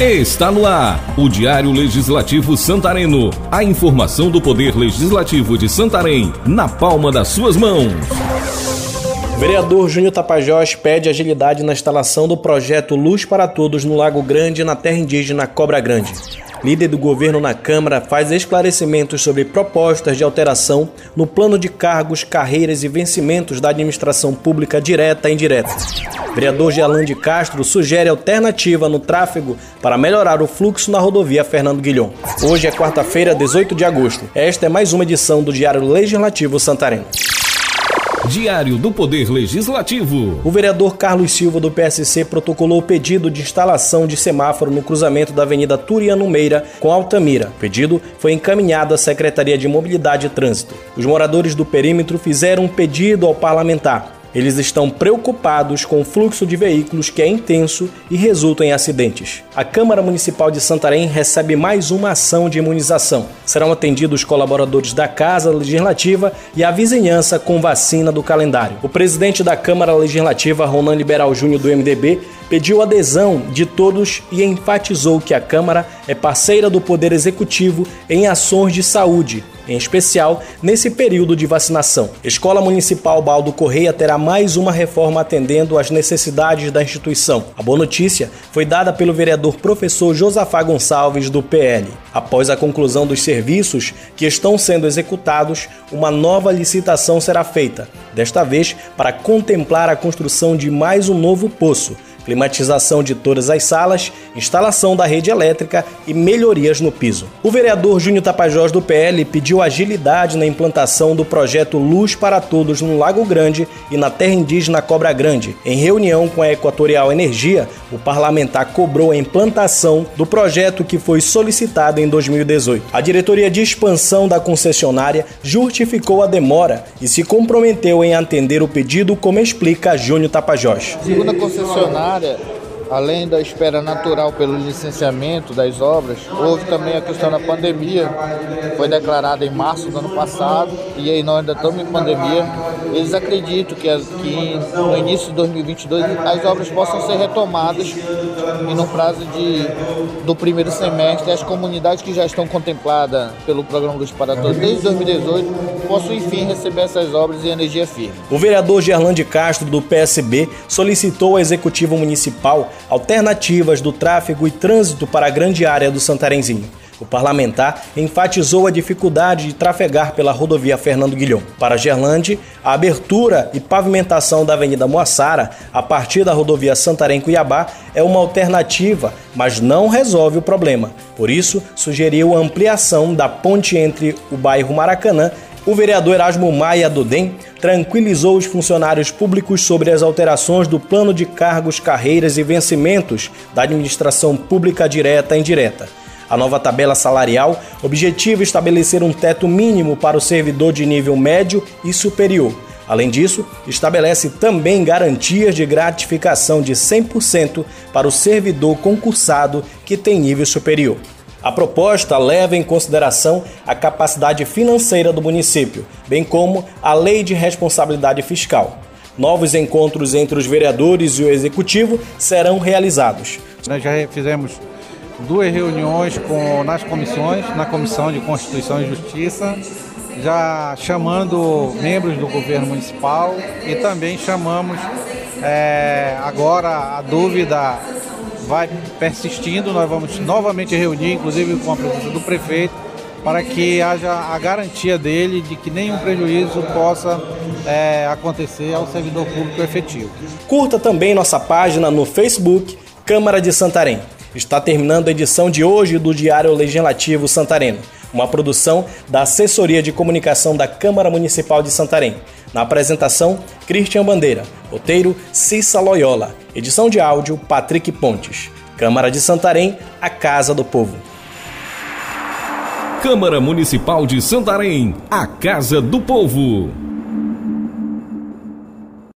Está no ar o Diário Legislativo Santareno. A informação do Poder Legislativo de Santarém na palma das suas mãos. Vereador Júnior Tapajós pede agilidade na instalação do projeto Luz para Todos no Lago Grande, na terra indígena Cobra Grande. Líder do governo na Câmara faz esclarecimentos sobre propostas de alteração no plano de cargos, carreiras e vencimentos da administração pública direta e indireta. Vereador Gealan de Castro sugere alternativa no tráfego para melhorar o fluxo na rodovia Fernando Guilhom. Hoje é quarta-feira, 18 de agosto. Esta é mais uma edição do Diário Legislativo Santarém. Diário do Poder Legislativo. O vereador Carlos Silva do PSC protocolou o pedido de instalação de semáforo no cruzamento da Avenida Turiano Meira com Altamira. O pedido foi encaminhado à Secretaria de Mobilidade e Trânsito. Os moradores do perímetro fizeram um pedido ao parlamentar eles estão preocupados com o fluxo de veículos que é intenso e resulta em acidentes. A Câmara Municipal de Santarém recebe mais uma ação de imunização. Serão atendidos colaboradores da Casa Legislativa e a vizinhança com vacina do calendário. O presidente da Câmara Legislativa, Ronan Liberal Júnior do MDB, pediu adesão de todos e enfatizou que a Câmara é parceira do Poder Executivo em ações de saúde, em especial nesse período de vacinação. Escola Municipal Baldo Correia terá mais uma reforma atendendo às necessidades da instituição. A boa notícia foi dada pelo vereador professor Josafá Gonçalves, do PL. Após a conclusão dos serviços que estão sendo executados, uma nova licitação será feita, desta vez para contemplar a construção de mais um novo poço climatização de todas as salas, instalação da rede elétrica e melhorias no piso. O vereador Júnior Tapajós do PL pediu agilidade na implantação do projeto Luz para Todos no Lago Grande e na terra indígena Cobra Grande. Em reunião com a Equatorial Energia, o parlamentar cobrou a implantação do projeto que foi solicitado em 2018. A diretoria de expansão da concessionária justificou a demora e se comprometeu em atender o pedido, como explica Júnior Tapajós. Segundo a concessionária, além da espera natural pelo licenciamento das obras, houve também a questão da pandemia, foi declarada em março do ano passado, e aí nós ainda estamos em pandemia. Eles acreditam que, que no início de 2022 as obras possam ser retomadas e no prazo de, do primeiro semestre as comunidades que já estão contempladas pelo programa Luz para Todos desde 2018 possam enfim receber essas obras em energia firme. O vereador Gerlande Castro do PSB solicitou ao executivo municipal alternativas do tráfego e trânsito para a grande área do Santarenzinho. O parlamentar enfatizou a dificuldade de trafegar pela rodovia Fernando Guilhom. Para Gerlande, a abertura e pavimentação da Avenida Moassara, a partir da rodovia Santarém-Cuiabá, é uma alternativa, mas não resolve o problema. Por isso, sugeriu a ampliação da ponte entre o bairro Maracanã o vereador Erasmo Maia Dudem tranquilizou os funcionários públicos sobre as alterações do plano de cargos, carreiras e vencimentos da administração pública direta e indireta. A nova tabela salarial objetiva estabelecer um teto mínimo para o servidor de nível médio e superior. Além disso, estabelece também garantias de gratificação de 100% para o servidor concursado que tem nível superior. A proposta leva em consideração a capacidade financeira do município, bem como a lei de responsabilidade fiscal. Novos encontros entre os vereadores e o executivo serão realizados. Nós já fizemos duas reuniões com, nas comissões, na Comissão de Constituição e Justiça, já chamando membros do governo municipal e também chamamos é, agora a dúvida vai persistindo, nós vamos novamente reunir, inclusive com a presença do prefeito, para que haja a garantia dele de que nenhum prejuízo possa é, acontecer ao servidor público efetivo. Curta também nossa página no Facebook, Câmara de Santarém. Está terminando a edição de hoje do Diário Legislativo Santareno, uma produção da Assessoria de Comunicação da Câmara Municipal de Santarém. Na apresentação, Christian Bandeira. Roteiro, Cissa Loyola. Edição de áudio, Patrick Pontes. Câmara de Santarém, a Casa do Povo. Câmara Municipal de Santarém, a Casa do Povo.